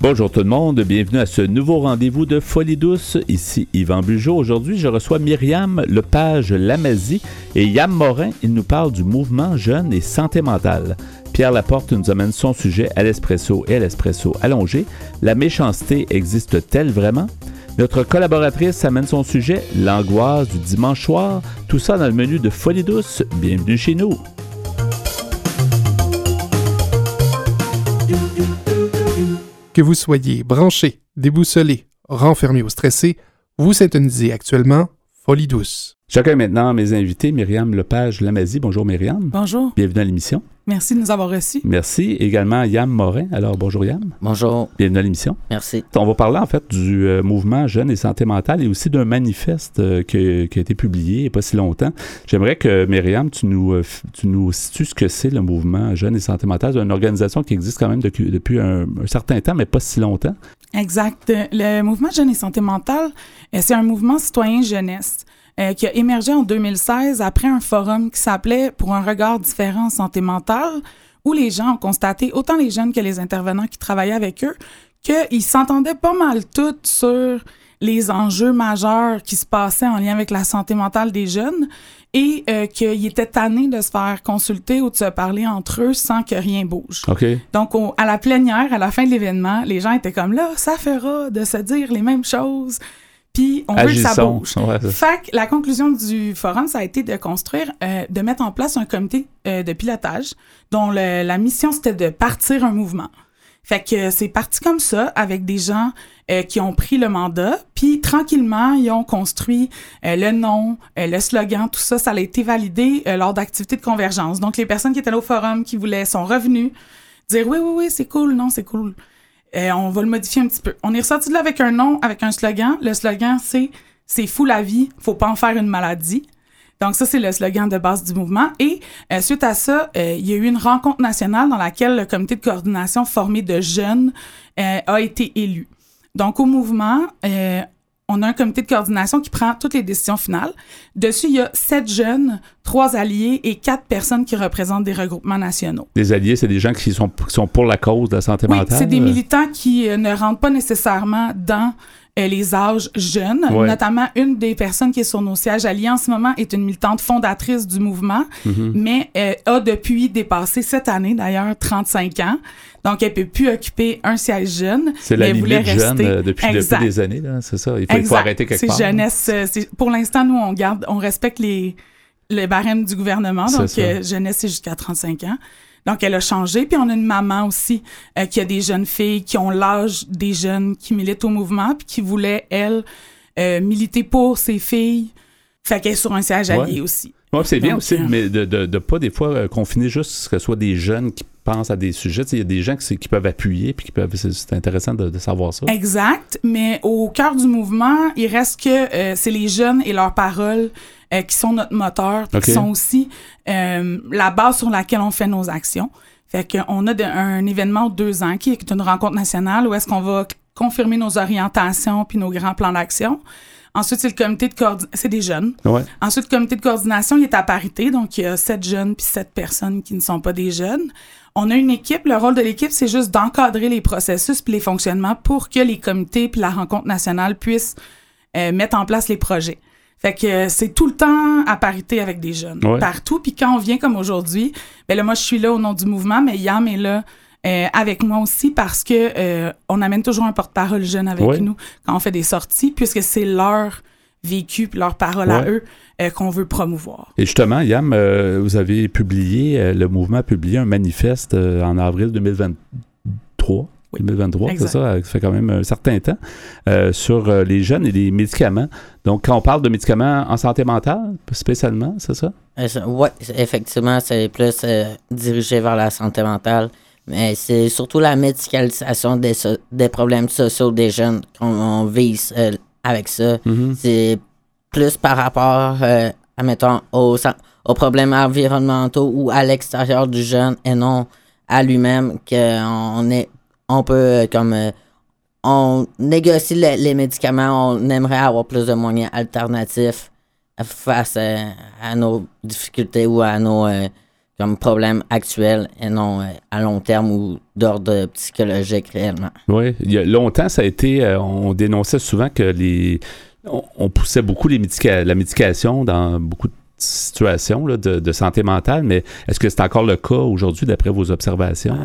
Bonjour tout le monde, bienvenue à ce nouveau rendez-vous de Folie douce. Ici Yvan Bugeaud. Aujourd'hui, je reçois Myriam Lepage Lamazie et Yam Morin. Il nous parle du mouvement jeune et santé mentale. Pierre Laporte nous amène son sujet à l'espresso et à l'espresso allongé. La méchanceté existe-t-elle vraiment? Notre collaboratrice amène son sujet, l'angoisse du dimanche soir. Tout ça dans le menu de Folie douce. Bienvenue chez nous. Que vous soyez branché, déboussolé, renfermé ou stressé, vous syntonisez actuellement Folie douce. Chacun maintenant mes invités, Myriam Lepage Lamazie. Bonjour Myriam. Bonjour. Bienvenue à l'émission. Merci de nous avoir reçus. Merci. Également Yam Morin. Alors bonjour Yam. Bonjour. Bienvenue à l'émission. Merci. On va parler en fait du euh, mouvement Jeunes et Santé mentale et aussi d'un manifeste euh, que- qui a été publié il n'y a pas si longtemps. J'aimerais que Myriam, tu nous, euh, tu nous situes ce que c'est le mouvement Jeunes et Santé mentale. C'est une organisation qui existe quand même depuis, depuis un, un certain temps, mais pas si longtemps. Exact. Le mouvement Jeune et Santé mentale, c'est un mouvement citoyen jeunesse euh, qui a émergé en 2016 après un forum qui s'appelait Pour un regard différent en santé mentale, où les gens ont constaté, autant les jeunes que les intervenants qui travaillaient avec eux, qu'ils s'entendaient pas mal tous sur les enjeux majeurs qui se passaient en lien avec la santé mentale des jeunes et euh, qu'ils étaient tannés de se faire consulter ou de se parler entre eux sans que rien bouge. OK? Donc, au- à la plénière, à la fin de l'événement, les gens étaient comme là, ça fera de se dire les mêmes choses, puis on veut que ça Agissons. bouge. Ouais, ça- Fait que la conclusion du forum, ça a été de construire, euh, de mettre en place un comité euh, de pilotage dont le- la mission, c'était de partir un mouvement. Fait que c'est parti comme ça, avec des gens euh, qui ont pris le mandat, puis tranquillement, ils ont construit euh, le nom, euh, le slogan, tout ça, ça a été validé euh, lors d'activités de convergence. Donc, les personnes qui étaient là au forum, qui voulaient, sont revenues, dire oui, oui, oui, c'est cool, non, c'est cool. Euh, on va le modifier un petit peu. On est ressorti de là avec un nom, avec un slogan. Le slogan, c'est C'est fou la vie, faut pas en faire une maladie. Donc ça, c'est le slogan de base du mouvement. Et euh, suite à ça, euh, il y a eu une rencontre nationale dans laquelle le comité de coordination formé de jeunes euh, a été élu. Donc au mouvement, on a un comité de coordination qui prend toutes les décisions finales. Dessus, il y a sept jeunes, trois alliés et quatre personnes qui représentent des regroupements nationaux. Les alliés, c'est des gens qui sont, qui sont pour la cause de la santé Oui, mentale? c'est des militants qui euh, ne rentrent pas nécessairement dans les âges jeunes. Ouais. Notamment, une des personnes qui est sur nos sièges alliés en ce moment est une militante fondatrice du mouvement, Mhm. mais euh, a depuis dépassé cette année, d'ailleurs, 35 ans. Donc, elle peut plus occuper un siège jeune. C'est la mais limite jeune euh, depuis, depuis des années, là, c'est ça. Il faut, il faut Exact. arrêter quelque C'est part. jeunesse. euh, c'est- pour l'instant, nous, on garde, on respecte les, les barèmes du gouvernement. Donc, euh, jeunesse, c'est jusqu'à 35 ans. Donc, elle a changé. Puis, on a une maman aussi euh, qui a des jeunes filles qui ont l'âge des jeunes qui militent au mouvement puis qui voulait, elle, euh, militer pour ses filles. Fait qu'elle est sur un siège Ouais. allié aussi. Ouais, c'est bien aussi, euh, mais de, de, de pas des fois confiner juste que ce soit des jeunes qui pensent à des sujets. Il y a des gens qui, peuvent appuyer, puis qui peuvent. C'est intéressant de, de savoir ça. Exact, mais au cœur du mouvement, il reste que euh, c'est les jeunes et leurs paroles euh, qui sont notre moteur, qui sont aussi euh, la base sur laquelle on fait nos actions. Fait qu'on a de- un événement de deux ans qui est une rencontre nationale où est-ce qu'on va confirmer nos orientations puis nos grands plans d'action. Ensuite, c'est le comité de coordination. C'est des jeunes. Ouais. Ensuite, le comité de coordination, il est à parité, donc il y a sept jeunes puis sept personnes qui ne sont pas des jeunes. On a une équipe. Le rôle de l'équipe, c'est juste d'encadrer les processus puis les fonctionnements pour que les comités puis la rencontre nationale puissent euh, mettre en place les projets. Fait que euh, c'est tout le temps à parité avec des jeunes, Ouais. partout. Puis quand on vient comme aujourd'hui, ben là, moi, je suis là au nom du mouvement, mais Yam est là euh, avec moi aussi parce que on amène toujours un porte-parole jeune avec Ouais. nous quand on fait des sorties, puisque c'est leur vécu puis leur parole à eux euh, qu'on veut promouvoir. Et justement, Yam, euh, vous avez publié, euh, le mouvement a publié un manifeste euh, en avril 2023. Oui. 2023, c'est ça, ça fait quand même un certain temps, euh, sur euh, les jeunes et les médicaments. Donc, quand on parle de médicaments en santé mentale, spécialement, c'est ça? Oui, effectivement, c'est plus euh, dirigé vers la santé mentale. Mais c'est surtout la médicalisation des, so- des problèmes sociaux des jeunes qu'on on vise euh, avec ça. Mhm. C'est plus par rapport, euh, admettons, aux, problèmes environnementaux ou à l'extérieur du jeune et non à lui-même qu'on est, on peut euh, comme euh, on négocie les, les médicaments, on aimerait avoir plus de moyens alternatifs face à nos difficultés ou à nos euh, comme problème actuel et non à long terme ou d'ordre psychologique réellement. Oui, il y a longtemps, ça a été, on dénonçait souvent que les, on, poussait beaucoup les la médication dans beaucoup de situations de, santé mentale, mais est-ce que c'est encore le cas aujourd'hui d'après vos observations?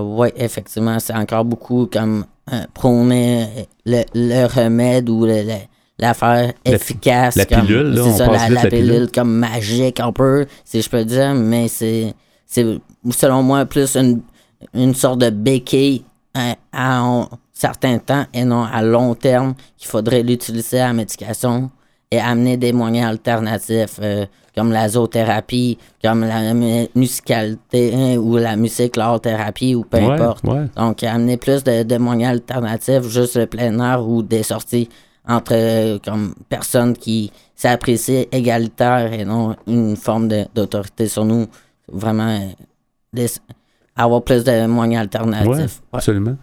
oui, effectivement, c'est encore beaucoup comme prôner le, remède ou l'affaire efficace. La pilule, là, ça, la, pilule, comme magique un peu, si je peux dire, mais c'est, selon moi plus une, une sorte de béquille à, un certain temps et non à long terme qu'il faudrait l'utiliser à la médication et amener des moyens alternatifs euh, comme la zoothérapie, comme la musicalité hein, ou la musique, l'art thérapie ou peu importe. Donc, amener plus de, moyens alternatifs, juste le plein air ou des sorties entre euh, comme personnes qui s'apprécient égalitaires et non une forme d'autorité sur nous. Vraiment, euh, avoir plus de moyens alternatifs. absolument.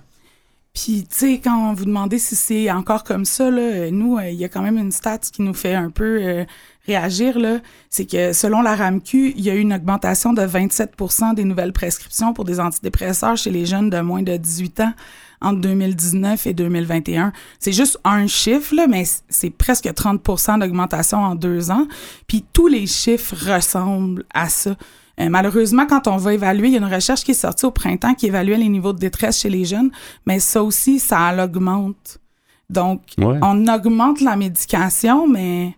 Puis, tu sais, quand vous demandez si c'est encore comme ça, là, nous, euh, il y a quand même une stat qui nous fait un peu euh, réagir, là. C'est que selon la RAMQ, il y a eu une augmentation de 27% des nouvelles prescriptions pour des antidépresseurs chez les jeunes de moins de 18 ans entre 2019 et 2021. C'est juste un chiffre, là, mais c'est presque 30% d'augmentation en deux ans. Puis tous les chiffres ressemblent à ça. Euh, malheureusement, quand on va évaluer, il y a une recherche qui est sortie au printemps qui évaluait les niveaux de détresse chez les jeunes, mais ça aussi, ça l'augmente. Donc, on augmente la médication, mais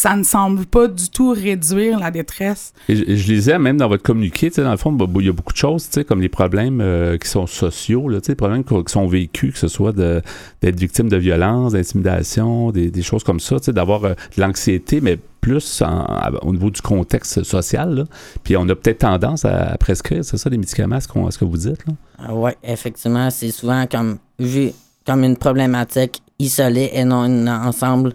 ça ne semble pas du tout réduire la détresse. je, lisais même dans votre communiqué, dans le fond, il y a beaucoup de choses, comme les problèmes euh, qui sont sociaux, là, les problèmes qui, sont vécus, que ce soit d'être victime de violence, d'intimidation, des, choses comme ça, d'avoir euh, de l'anxiété, mais plus au niveau du contexte social. Puis on a peut-être tendance à, prescrire, c'est ça, les médicaments, ce, ce que vous dites? Ah oui, effectivement, c'est souvent comme vu comme une problématique isolée et non un ensemble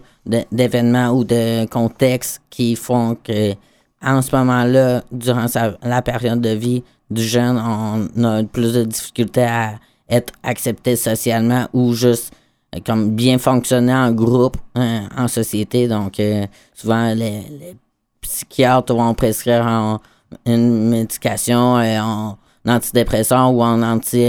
d'événements ou de contextes qui font que en ce moment-là, durant la période de vie du jeune, on a plus de difficultés à être accepté socialement ou juste euh, comme bien fonctionner en groupe, hein, en société. Donc, euh, souvent, les, psychiatres vont prescrire une médication euh, en antidépresseur ou en anti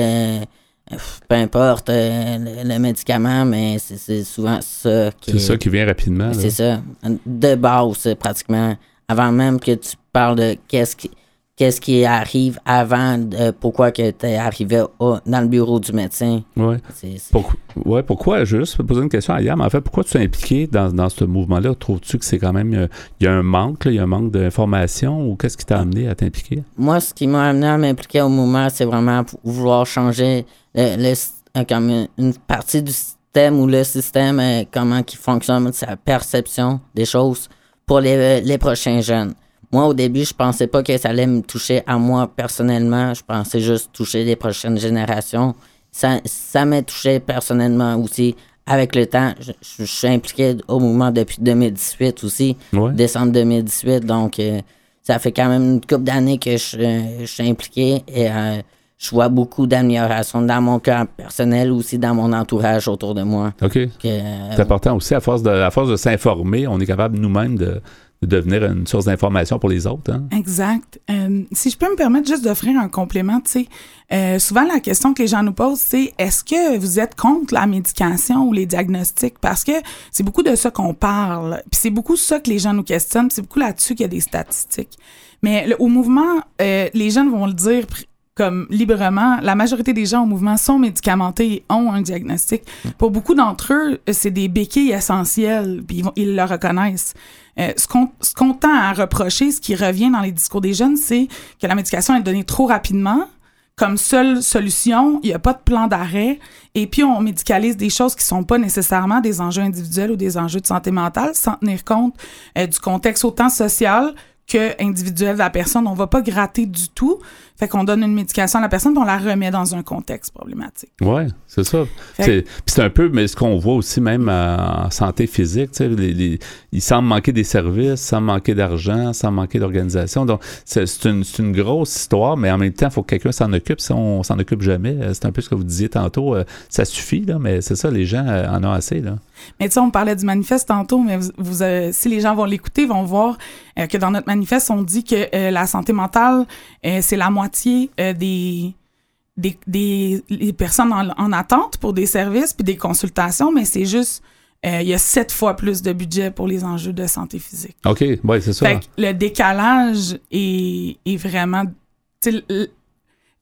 peu importe euh, le, médicament, mais c'est souvent ça qui. C'est ça qui vient rapidement. C'est ça. De base, pratiquement. Avant même que tu parles de qu'est-ce qui, qu'est-ce qui arrive avant, de, pourquoi que tu es arrivé dans le bureau du médecin. Oui. Pourquoi, ouais, pourquoi, je vais juste poser une question à Yam. En fait, pourquoi tu es impliqué dans, dans ce mouvement-là? Trouves-tu que c'est quand même, euh, il y a un manque, il y a un manque d'information ou qu'est-ce qui t'a amené à t'impliquer? Moi, ce qui m'a amené à m'impliquer au mouvement, c'est vraiment vouloir changer le, euh, comme une partie du système ou le système, euh, comment qui fonctionne, sa perception des choses pour les, les prochains jeunes. Moi, au début, je pensais pas que ça allait me toucher à moi personnellement. Je pensais juste toucher les prochaines générations. Ça, ça m'a touché personnellement aussi. Avec le temps, je, suis impliqué au mouvement depuis 2018 aussi, décembre 2018. Donc, euh, ça fait quand même une couple d'années que je, suis impliqué et euh, je vois beaucoup d'amélioration dans mon cœur personnel, aussi dans mon entourage autour de moi. OK. Euh, c'est important aussi, à force de, à force de s'informer, on est capable nous-mêmes de, de devenir une source d'information pour les autres. Hein? Exact. Euh, si je peux me permettre juste d'offrir un complément, tu sais, euh, souvent la question que les gens nous posent, c'est est-ce que vous êtes contre la médication ou les diagnostics? Parce que c'est beaucoup de ça qu'on parle. Puis c'est beaucoup ça que les gens nous questionnent. C'est beaucoup là-dessus qu'il y a des statistiques. Mais au mouvement, euh, les jeunes vont le dire comme librement, la majorité des gens au mouvement sont médicamentés et ont un diagnostic. Pour beaucoup d'entre eux, c'est des béquilles essentielles, puis ils, le reconnaissent. Euh, ce qu'on tend à reprocher, ce qui revient dans les discours des jeunes, c'est que la médication est donnée trop rapidement. Comme seule solution, il n'y a pas de plan d'arrêt. Et puis, on médicalise des choses qui sont pas nécessairement des enjeux individuels ou des enjeux de santé mentale sans tenir compte euh, du contexte autant social que individuel de la personne. On va pas gratter du tout. Fait qu'on donne une médication à la personne, puis on la remet dans un contexte problématique. Oui, c'est ça. Puis c'est un peu, mais ce qu'on voit aussi même en santé physique, tu sais, les, il semble manquer des services, semble manquer d'argent, semble manquer d'organisation. Donc, c'est une, une, grosse histoire, mais en même temps, il faut que quelqu'un s'en occupe. Si on s'en occupe jamais, euh, c'est un peu ce que vous disiez tantôt, euh, ça suffit, là, mais c'est ça, les gens euh, en ont assez. Mais tu sais, on parlait du manifeste tantôt, mais vous, si les gens vont l'écouter, vont voir que dans notre manifeste, on dit que euh, la santé mentale, euh, c'est la moitié euh, des, des, des les personnes en, en attente pour des services puis des consultations, mais c'est juste, euh, il y a sept fois plus de budget pour les enjeux de santé physique. OK, ouais, c'est ça. Fait que le décalage est, est vraiment. Le,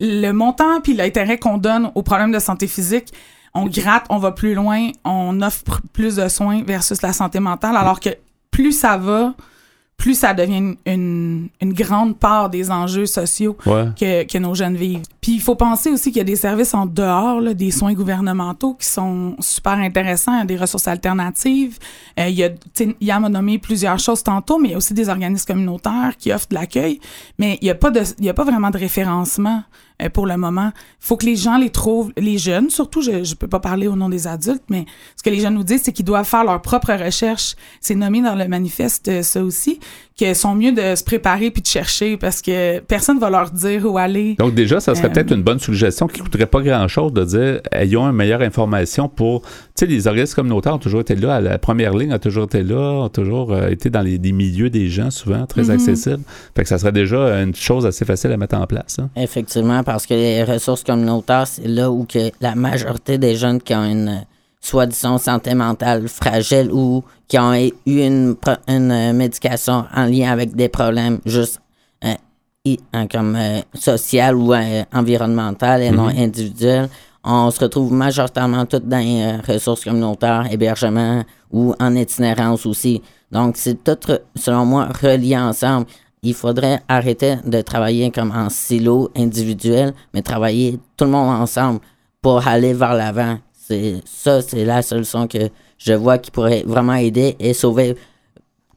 le montant puis l'intérêt qu'on donne aux problèmes de santé physique, on gratte, on va plus loin, on offre plus de soins versus la santé mentale, alors que plus ça va, plus ça devient une, une, une grande part des enjeux sociaux Ouais. que, que nos jeunes vivent. Puis il faut penser aussi qu'il y a des services en dehors, là, des soins gouvernementaux qui sont super intéressants, des ressources alternatives. Euh, il y a, Yam a nommé plusieurs choses tantôt, mais il y a aussi des organismes communautaires qui offrent de l'accueil. Mais il n'y a, pas de- il y a pas vraiment de référencement euh, pour le moment. Il faut que les gens les trouvent, les jeunes, surtout, je ne peux pas parler au nom des adultes, mais ce que les jeunes nous disent, c'est qu'ils doivent faire leur propre recherche. C'est nommé dans le manifeste, euh, ça aussi, qu'ils sont mieux de se préparer puis de chercher parce que personne va leur dire où aller. Donc déjà, ça serait Euh, peut-être une bonne suggestion qui ne coûterait pas grand-chose de dire ayons une meilleure information pour... Tu sais, les organismes communautaires ont toujours été là, à la première ligne a toujours été là, ont toujours euh, été dans les, milieux des gens, souvent, très Mhm. accessibles. Fait que ça serait déjà une chose assez facile à mettre en place. hein. Effectivement, parce que les ressources communautaires, c'est là où que la majorité des jeunes qui ont une euh, soi-disant santé mentale fragile ou qui ont eu une, une euh, médication en lien avec des problèmes juste euh, hein, comme euh, social ou euh, environnemental et non individuel, on se retrouve majoritairement toutes dans les ressources communautaires, hébergement ou en itinérance aussi. Donc, c'est tout, selon moi, relié ensemble. Il faudrait arrêter de travailler comme en silo individuel, mais travailler tout le monde ensemble pour aller vers l'avant. C'est ça, c'est la solution que je vois qui pourrait vraiment aider et sauver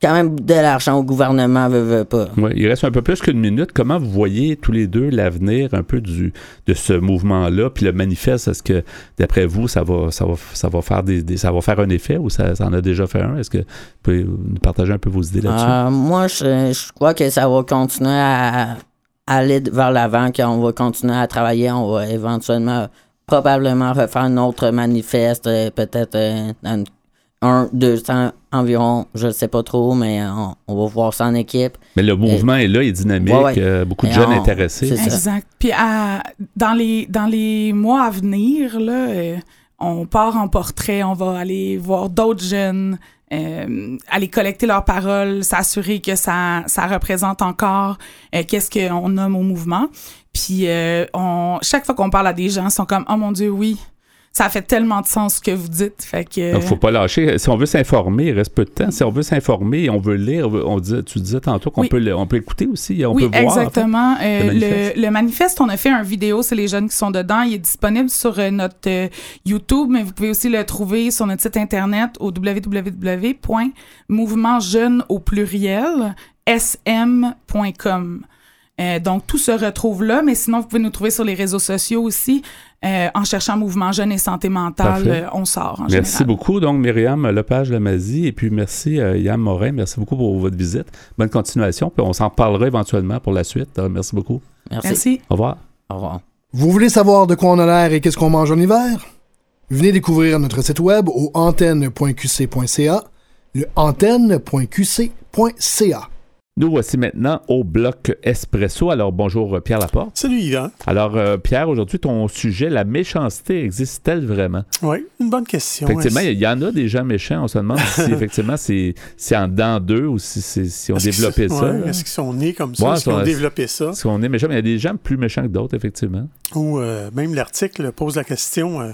quand même de l'argent au gouvernement, veut, veut pas. Ouais, il reste un peu plus qu'une minute. Comment vous voyez tous les deux l'avenir un peu du, de ce mouvement-là? Puis le manifeste, est-ce que d'après vous, ça va, ça va, ça va faire des, des- ça va faire un effet ou ça, ça en a déjà fait un? Est-ce que vous pouvez nous partager un peu vos idées là-dessus? Euh, moi, je, je crois que ça va continuer à, aller vers l'avant, qu'on va continuer à travailler. On va éventuellement, probablement refaire un autre manifeste, euh, peut-être euh, un, deux ans environ, je ne sais pas trop, mais on, on va voir ça en équipe. Mais le mouvement est là, il est dynamique, Ouais, ouais. euh, beaucoup de Et jeunes on- intéressés. c'est ça. Exact. Puis à- dans, les, dans les mois à venir, là, on part en portrait, on va aller voir d'autres jeunes, euh, aller collecter leurs paroles, s'assurer que ça, ça représente encore euh, qu'est-ce qu'on nomme au mouvement. Puis euh, on, chaque fois qu'on parle à des gens, ils sont comme « Oh mon Dieu, oui, ça fait tellement de sens ce que vous dites. » Fait que... Donc, faut pas lâcher. Si on veut s'informer, il reste peu de temps. Si on veut s'informer, on veut lire, on dit, tu disais tantôt qu'on Oui. peut, le- on peut écouter aussi, on oui, peut voir. en fait. exactement. Euh, le le, manifeste. le manifeste, on a fait un vidéo, c'est les jeunes qui sont dedans. Il est disponible sur euh, notre euh, YouTube, mais vous pouvez aussi le trouver sur notre site internet au www.mouvementjeune au pluriel sm.com. Euh, donc, tout se retrouve là, mais sinon, vous pouvez nous trouver sur les réseaux sociaux aussi. Euh, en cherchant Mouvement Jeune et Santé Mentale, euh, on sort en Merci général. beaucoup, donc, Myriam Lepage Lamazie, et puis merci, euh, Yann Morin. Merci beaucoup pour votre visite. Bonne continuation, puis on s'en reparlera éventuellement pour la suite. Euh, merci beaucoup. Merci. Merci. Au revoir. Au revoir. Vous voulez savoir de quoi on a l'air et qu'est-ce qu'on mange en hiver? Venez découvrir notre site web au antenne.qc.ca, le antenne.qc.ca. Nous voici maintenant au bloc Espresso. Alors, bonjour euh, Pierre Laporte. Salut Yvan. Alors, euh, Pierre, aujourd'hui, ton sujet, la méchanceté existe-t-elle vraiment? Oui, une bonne question. Effectivement, Est-ce- il y en a des gens méchants. On se demande si effectivement c'est en dedans d'eux ou si, si on est-ce développé ça. ouais. Est-ce qu'ils sont nés comme ça? Ouais, est-ce qu'ils ont développé ça? Parce qu'on est méchant, mais il y a des gens plus méchants que d'autres, effectivement. Ou euh, même l'article pose la question euh,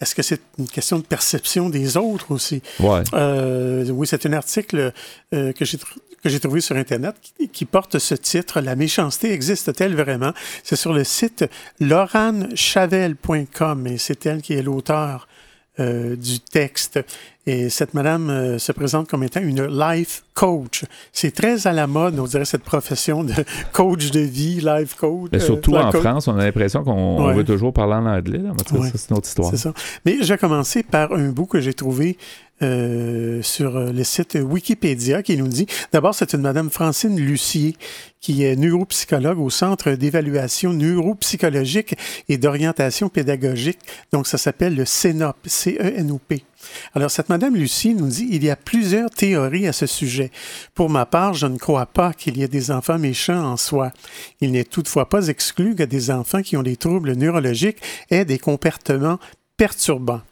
est-ce que c'est une question de perception des autres aussi? Ouais. Euh, oui, c'est un article euh, que j'ai que j'ai trouvé sur Internet qui, qui porte ce titre La méchanceté existe-t-elle vraiment? C'est sur le site laurannechavel.com et c'est elle qui est l'auteur euh, du texte. Et cette madame euh, se présente comme étant une life coach. C'est très à la mode, on dirait, cette profession de coach de vie, life coach. Mais euh, surtout en coach. France, on a l'impression qu'on Ouais. veut toujours parler en anglais. Ouais. ça, c'est une autre histoire. C'est ça. Mais j'ai commencé par un bout que j'ai trouvé euh, sur le site Wikipédia qui nous dit, d'abord, c'est une Madame Francine Lucier qui est neuropsychologue au Centre d'évaluation neuropsychologique et d'orientation pédagogique. Donc, ça s'appelle le CENOP, C-E-N-O-P. Alors, cette Madame Lucie nous dit il y a plusieurs théories à ce sujet. Pour ma part, je ne crois pas qu'il y ait des enfants méchants en soi. Il n'est toutefois pas exclu que des enfants qui ont des troubles neurologiques aient des comportements perturbants.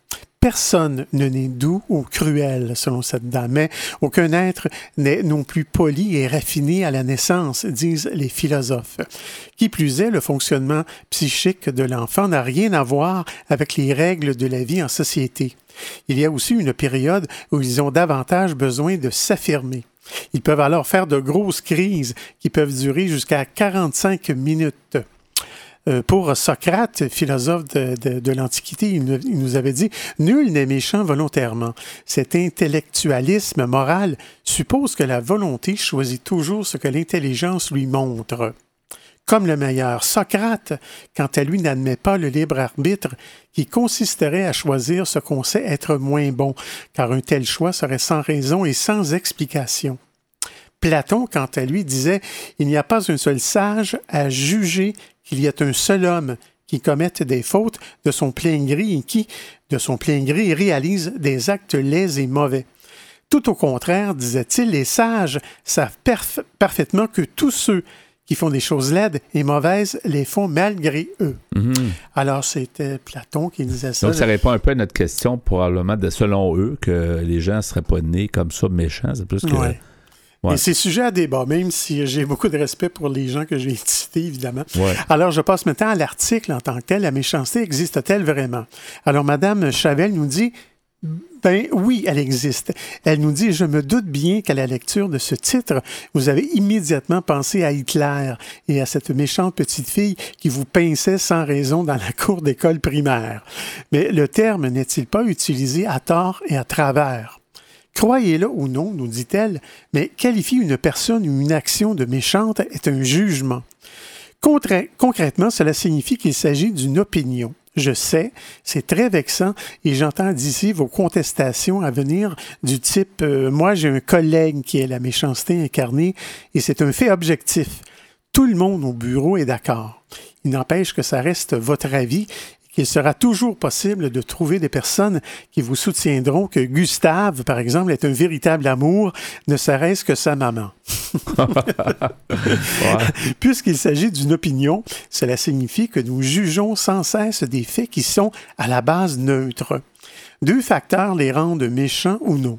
Personne ne naît doux ou cruel, selon cette dame, mais aucun être n'est non plus poli et raffiné à la naissance, disent les philosophes. Qui plus est, le fonctionnement psychique de l'enfant n'a rien à voir avec les règles de la vie en société. Il y a aussi une période où ils ont davantage besoin de s'affirmer. Ils peuvent alors faire de grosses crises qui peuvent durer jusqu'à 45 minutes. Euh, pour Socrate, philosophe de, l'Antiquité, il, nous avait dit Nul n'est méchant volontairement. Cet intellectualisme moral suppose que la volonté choisit toujours ce que l'intelligence lui montre. Comme le meilleur, Socrate, quant à lui, n'admet pas le libre arbitre qui consisterait à choisir ce qu'on sait être moins bon, car un tel choix serait sans raison et sans explication. Platon, quant à lui, disait Il n'y a pas un seul sage à juger qu'il y ait un seul homme qui commette des fautes de son plein gré et qui, de son plein gré, réalise des actes laids et mauvais. Tout au contraire, disait-il, les sages savent parfaitement que tous ceux qui font des choses laides et mauvaises les font malgré eux. Mhm. Alors, c'était Platon qui disait ça. Donc, ça répond un peu à notre question, probablement, de selon eux, que les gens ne seraient pas nés comme ça méchants. C'est plus que. Et c'est sujet à débat, même si j'ai beaucoup de respect pour les gens que j'ai cités, évidemment. Alors, je passe maintenant à l'article en tant que tel. La méchanceté existe-t-elle vraiment? Alors, Madame Chavel nous dit ben oui, elle existe. Elle nous dit, je me doute bien qu'à la lecture de ce titre, vous avez immédiatement pensé à Hitler et à cette méchante petite fille qui vous pinçait sans raison dans la cour d'école primaire. Mais le terme n'est-il pas utilisé à tort et à travers? Croyez-le ou non, nous dit-elle, mais qualifier une personne ou une action de méchante est un jugement. Concrètement, cela signifie qu'il s'agit d'une opinion. Je sais, c'est très vexant et j'entends d'ici vos contestations à venir du type euh, Moi, j'ai un collègue qui est la méchanceté incarnée et c'est un fait objectif. Tout le monde au bureau est d'accord. Il n'empêche que ça reste votre avis qu'il sera toujours possible de trouver des personnes qui vous soutiendront que Gustave, par exemple, est un véritable amour, ne serait-ce que sa maman. Puisqu'il s'agit d'une opinion, cela signifie que nous jugeons sans cesse des faits qui sont à la base neutres. Deux facteurs les rendent méchants ou non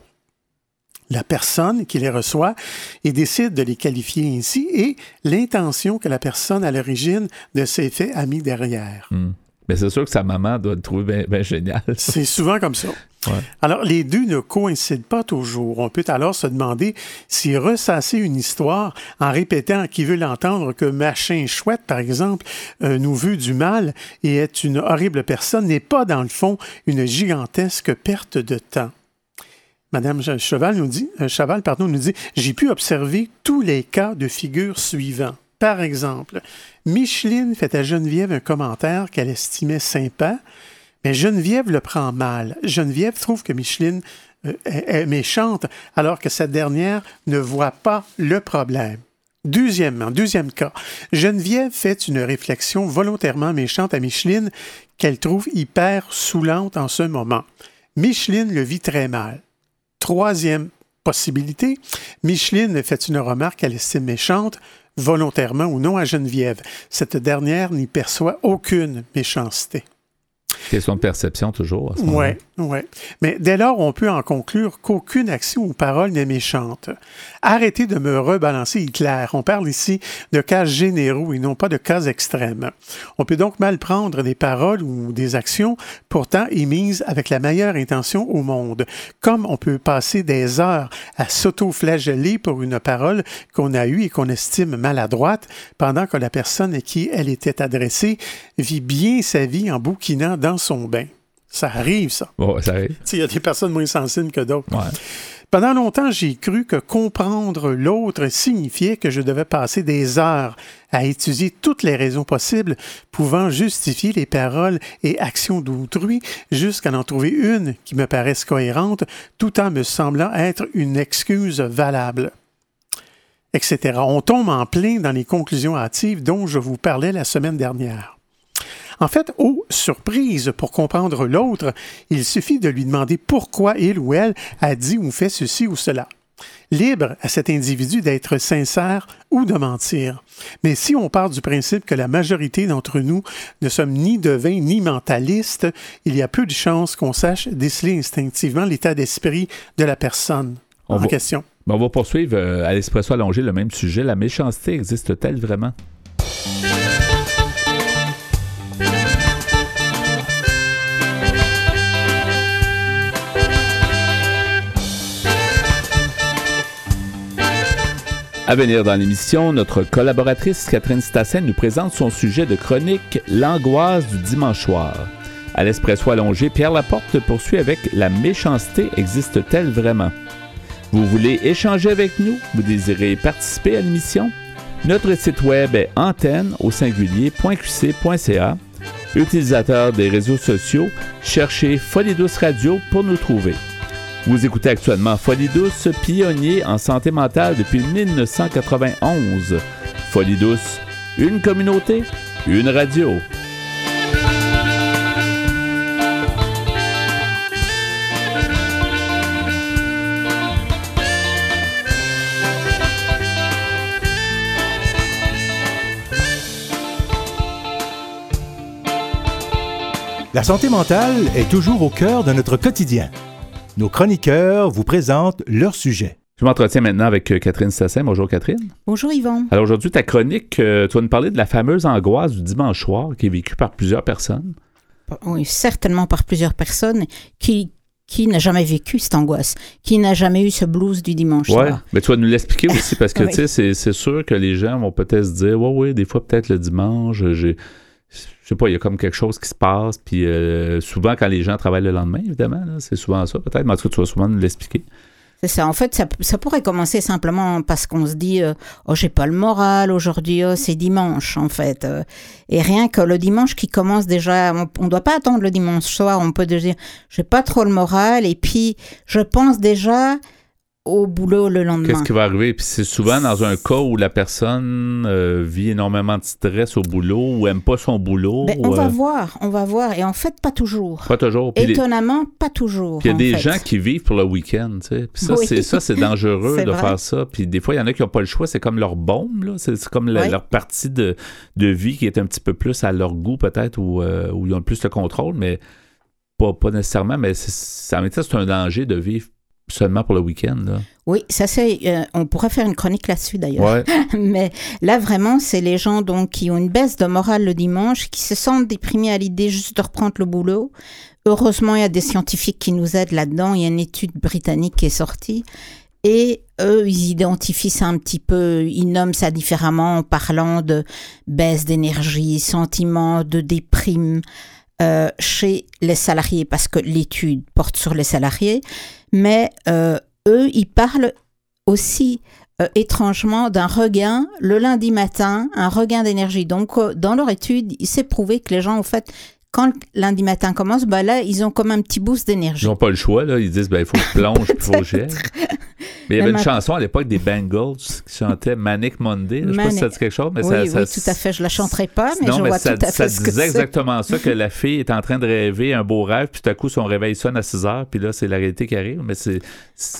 la personne qui les reçoit et décide de les qualifier ainsi et l'intention que la personne à l'origine de ces faits a mis derrière. Hmm. Mais c'est sûr que sa maman doit le trouver bien génial. C'est souvent comme ça. Alors, les deux ne coïncident pas toujours. On peut alors se demander si ressasser une histoire en répétant qui veut l'entendre que machin chouette, par exemple, euh, nous veut du mal et est une horrible personne n'est pas, dans le fond, une gigantesque perte de temps. Madame Cheval nous dit, euh, Chaval pardon, nous dit, j'ai pu observer tous les cas de figure suivants. Par exemple, Micheline fait à Geneviève un commentaire qu'elle estimait sympa, mais Geneviève le prend mal. Geneviève trouve que Micheline euh, est, méchante, alors que cette dernière ne voit pas le problème. Deuxièmement, deuxième cas, Geneviève fait une réflexion volontairement méchante à Micheline qu'elle trouve hyper saoulante en ce moment. Micheline le vit très mal. Troisième possibilité, Micheline fait une remarque qu'elle estime méchante volontairement ou non à Geneviève. Cette dernière n'y perçoit aucune méchanceté. Question de perception toujours. Oui, Mais dès lors, on peut en conclure qu'aucune action ou parole n'est méchante. Arrêtez de me rebalancer Hitler. On parle ici de cas généraux et non pas de cas extrêmes. On peut donc mal prendre des paroles ou des actions pourtant émises avec la meilleure intention au monde. Comme on peut passer des heures à s'auto-flageller pour une parole qu'on a eue et qu'on estime maladroite pendant que la personne à qui elle était adressée vit bien sa vie en bouquinant dans son bain. Ça arrive, ça. ça arrive. Il y a des personnes moins sensibles que d'autres. Pendant longtemps, j'ai cru que comprendre l'autre signifiait que je devais passer des heures à étudier toutes les raisons possibles pouvant justifier les paroles et actions d'autrui jusqu'à en trouver une qui me paraisse cohérente tout en me semblant être une excuse valable etc. On tombe en plein dans les conclusions hâtives dont je vous parlais la semaine dernière. En fait, aux surprises, pour comprendre l'autre, il suffit de lui demander pourquoi il ou elle a dit ou fait ceci ou cela. Libre à cet individu d'être sincère ou de mentir. Mais si on part du principe que la majorité d'entre nous ne sommes ni devins ni mentalistes, il y a peu de chances qu'on sache déceler instinctivement l'état d'esprit de la personne en question. on va poursuivre euh, à l'espresso allongé le même sujet. La méchanceté existe-t-elle vraiment? À venir dans l'émission, notre collaboratrice Catherine Stassen nous présente son sujet de chronique L'angoisse du dimanche soir. À l'espresso allongé, Pierre Laporte poursuit avec La méchanceté existe-t-elle vraiment? Vous voulez échanger avec nous? Vous désirez participer à l'émission? Notre site web est antenne au singulier.qc.ca. Utilisateur des réseaux sociaux, cherchez Folie Douce Radio pour nous trouver. Vous écoutez actuellement Folie Douce, pionnier en santé mentale depuis 1991. Folie Douce, une communauté, une radio. La santé mentale est toujours au cœur de notre quotidien. Nos chroniqueurs vous présentent leur sujet. Je m'entretiens maintenant avec euh, Catherine Sassin. Bonjour Catherine. Bonjour Yvon. Alors aujourd'hui, ta chronique, euh, tu vas nous parler de la fameuse angoisse du dimanche soir qui est vécue par plusieurs personnes. Oui, certainement par plusieurs personnes qui, qui n'a jamais vécu cette angoisse, qui n'a jamais eu ce blues du dimanche ouais, soir. mais tu vas nous l'expliquer aussi parce que tu sais, c'est sûr que les gens vont peut-être se dire, ouais, ouais, des fois peut-être le dimanche, j'ai je sais pas, il y a comme quelque chose qui se passe. Puis euh, souvent, quand les gens travaillent le lendemain, évidemment, c'est souvent ça, peut-être. Mais en tout cas, tu vas souvent nous l'expliquer. C'est ça. En fait, ça, pourrait commencer simplement parce qu'on se dit euh, Oh, j'ai pas le moral aujourd'hui, oh, c'est dimanche, en fait. Euh. et rien que le dimanche qui commence déjà, on ne doit pas attendre le dimanche soir, on peut dire J'ai pas trop le moral. Et puis, je pense déjà au boulot le lendemain. Qu'est-ce qui va arriver? Puis c'est souvent dans un cas où la personne euh, vit énormément de stress au boulot ou aime pas son boulot. Ben, on va euh, voir, on va voir. Et en fait, pas toujours. Pas toujours. Étonnamment, pas toujours. Puis il y a des gens qui vivent pour le week-end. Tu sais. Puis ça, c'est ça, c'est dangereux de faire ça. Puis des fois, il y en a qui n'ont pas le choix. C'est comme leur bombe. C'est comme leur partie de, de, vie qui est un petit peu plus à leur goût, peut-être, ou euh, où ils ont plus de contrôle, mais pas, pas nécessairement. Mais c'est un danger de vivre seulement pour le week-end. Oui, ça c'est. Euh, on pourrait faire une chronique là-dessus d'ailleurs. Mais là vraiment, c'est les gens donc qui ont une baisse de morale le dimanche, qui se sentent déprimés à l'idée juste de reprendre le boulot. Heureusement, il y a des scientifiques qui nous aident là-dedans. Il y a une étude britannique qui est sortie. Et eux, ils identifient ça un petit peu, ils nomment ça différemment en parlant de baisse d'énergie, sentiment de déprime euh, chez les salariés, parce que l'étude porte sur les salariés mais euh, eux, ils parlent aussi euh, étrangement d'un regain le lundi matin, un regain d'énergie. Donc, euh, dans leur étude, il s'est prouvé que les gens, en fait, quand lundi matin commence, bah là, ils ont comme un petit boost d'énergie. Ils n'ont pas le choix, là. Ils disent, ben, il faut que je plonge, il faut que je Mais il y avait une chanson à l'époque des Bengals qui chantait Manic Monday. Je ne sais pas si ça dit quelque chose, mais oui, ça, oui, tout à fait. Je la chanterai pas, mais non, je mais vois ça, tout à fait ça disait exactement ça, que la fille est en train de rêver un beau rêve, puis tout à coup, son réveil sonne à 6 heures, puis là, c'est la réalité qui arrive. Mais c'est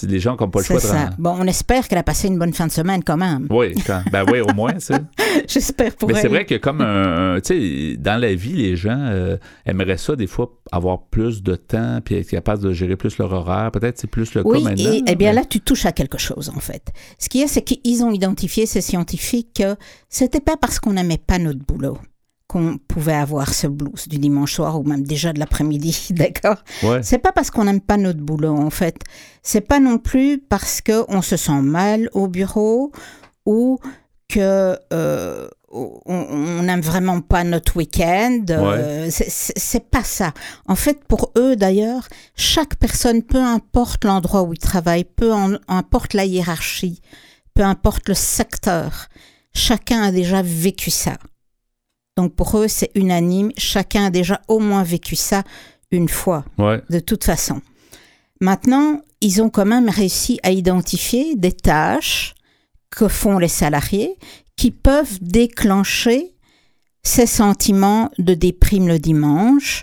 les gens qui n'ont pas le choix de ça. Bon, on espère qu'elle a passé une bonne fin de semaine quand même. Oui, ben oui, au moins, ça. J'espère pour Mais elle. c'est vrai que comme un, tu sais, dans la vie, les gens euh, aimeraient ça des fois avoir plus de temps puis être capable de gérer plus leur horaire. Peut-être c'est plus le oui, cas maintenant. Oui, eh bien là, tu touches à quelque chose en fait. Ce qui est, c'est qu'ils ont identifié, ces scientifiques, que c'était pas parce qu'on n'aimait pas notre boulot qu'on pouvait avoir ce blues du dimanche soir ou même déjà de l'après-midi, d'accord? Ouais. C'est pas parce qu'on n'aime pas notre boulot en fait. C'est pas non plus parce qu'on se sent mal au bureau ou que euh, on n'aime vraiment pas notre week-end. Euh, c'est pas ça. En fait, pour eux d'ailleurs, chaque personne, peu importe l'endroit où ils travaillent, peu importe la hiérarchie, peu importe le secteur, chacun a déjà vécu ça. Donc pour eux, c'est unanime. Chacun a déjà au moins vécu ça une fois, de toute façon. Maintenant, ils ont quand même réussi à identifier des tâches que font les salariés qui peuvent déclencher ces sentiments de déprime le dimanche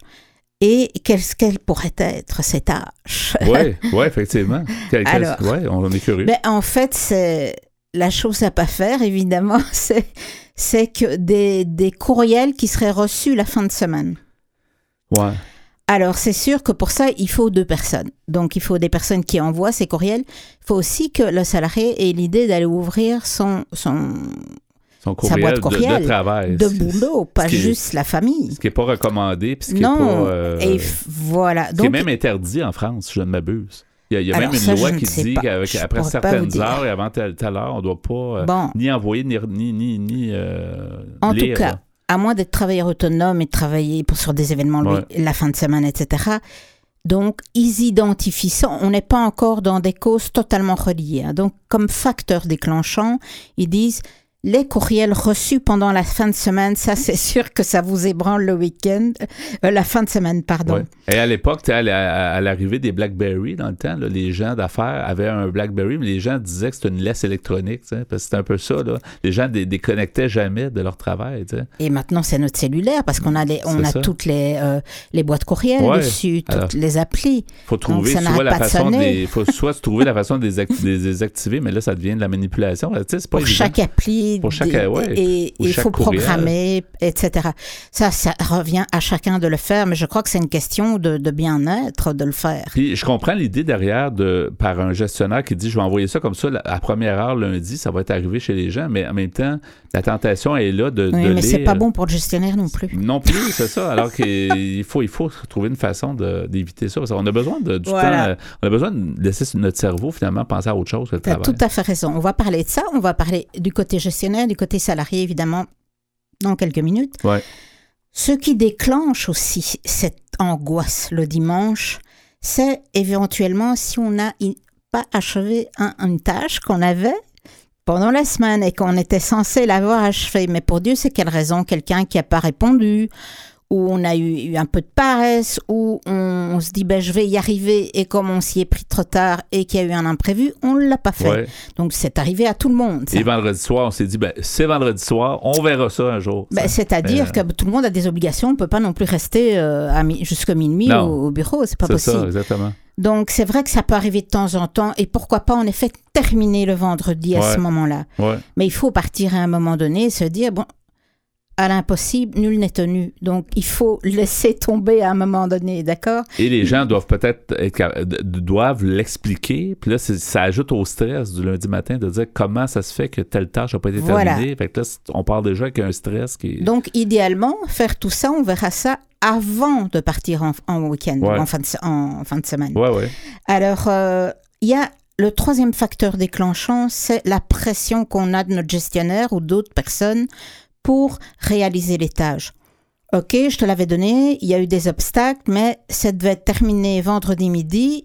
et qu'est-ce qu'elles pourraient être ces tâches. Oui, ouais, effectivement. Alors, on est curieux. Ben, en fait, c'est la chose à pas faire, évidemment, c'est c'est que des, des courriels qui seraient reçus la fin de semaine. Ouais. Alors, c'est sûr que pour ça, il faut deux personnes. Donc, il faut des personnes qui envoient ces courriels. Il faut aussi que le salarié ait l'idée d'aller ouvrir son, son, son courriel, sa boîte courriel de, travail. De boulot, pas juste la famille. Ce qui n'est pas recommandé. Puis ce qui non, pas, euh, et voilà. Donc, qui est même interdit en France, je ne m'abuse. Il y a, même une loi qui dit qu'après certaines heures et avant telle, heure, on ne doit pas euh, ni envoyer ni, ni, ni, euh, En tout cas, à moins d'être travailleur autonome et de travailler pour, sur des événements la fin de semaine, etc. Donc, ils identifient ça. On n'est pas encore dans des causes totalement reliées. Hein. Donc, comme facteur déclenchant, ils disent les courriels reçus pendant la fin de semaine, ça c'est sûr que ça vous ébranle le week-end, euh, la fin de semaine, pardon. Et à l'époque, à, l'arrivée des BlackBerry, dans le temps, les gens d'affaires avaient un BlackBerry, mais les gens disaient que c'était une laisse électronique, parce que c'était un peu ça. Les gens ne déconnectaient jamais de leur travail. Et maintenant, c'est notre cellulaire, parce qu'on a, les, on a toutes les, euh, les boîtes courriels dessus, toutes les applis. faut trouver soit la façon Il faut soit trouver la façon de les, désactiver, mais là, ça devient de la manipulation. Pour chaque appli, pour chaque, et il faut programmer, etc. Ça, ça revient à chacun de le faire, mais je crois que c'est une question de, bien-être de le faire. Puis je comprends l'idée derrière de par un gestionnaire qui dit je vais envoyer ça comme ça à première heure lundi, ça va être arrivé chez les gens, mais en même temps la tentation est là de. Oui, de mais c'est pas bon pour le gestionnaire non plus. Non plus, c'est ça. Alors qu'il faut il faut trouver une façon d'éviter ça. On a besoin de, du temps, on a besoin de laisser notre cerveau finalement penser à autre chose que le travail. Tout à fait raison. On va parler de ça. On va parler du côté gestionnaire du côté salarié, évidemment, dans quelques minutes. Ce qui déclenche aussi cette angoisse le dimanche, c'est éventuellement si on n'a pas achevé une tâche qu'on avait pendant la semaine et qu'on était censé l'avoir achevée. Mais pour Dieu, c'est quelle raison? Quelqu'un qui n'a pas répondu où on a eu, un peu de paresse, où on, se dit ben, je vais y arriver et comme on s'y est pris trop tard et qu'il y a eu un imprévu, on ne l'a pas fait. Donc c'est arrivé à tout le monde. Et vendredi soir, on s'est dit ben, c'est vendredi soir, on verra ça un jour. Ben, c'est-à-dire euh, que tout le monde a des obligations, on ne peut pas non plus rester euh, jusqu'à minuit au, bureau, c'est pas possible. Ça, exactement. Donc c'est vrai que ça peut arriver de temps en temps et pourquoi pas en effet terminer le vendredi à ce moment-là. Mais il faut partir à un moment donné et se dire bon à l'impossible, nul n'est tenu. Donc, il faut laisser tomber à un moment donné, d'accord? Et les gens doivent peut-être être, doivent l'expliquer. Puis là, ça ajoute au stress du lundi matin de dire comment ça se fait que telle tâche n'a pas été terminée. Fait que là, on parle déjà avec un stress qui Donc, idéalement, faire tout ça, on verra ça avant de partir en, week-end, en, fin de, en fin de semaine. Ouais, ouais. Alors, euh, il y a le troisième facteur déclenchant, c'est la pression qu'on a de notre gestionnaire ou d'autres personnes pour réaliser les tâches. Ok, je te l'avais donné, il y a eu des obstacles, mais ça devait être terminé vendredi midi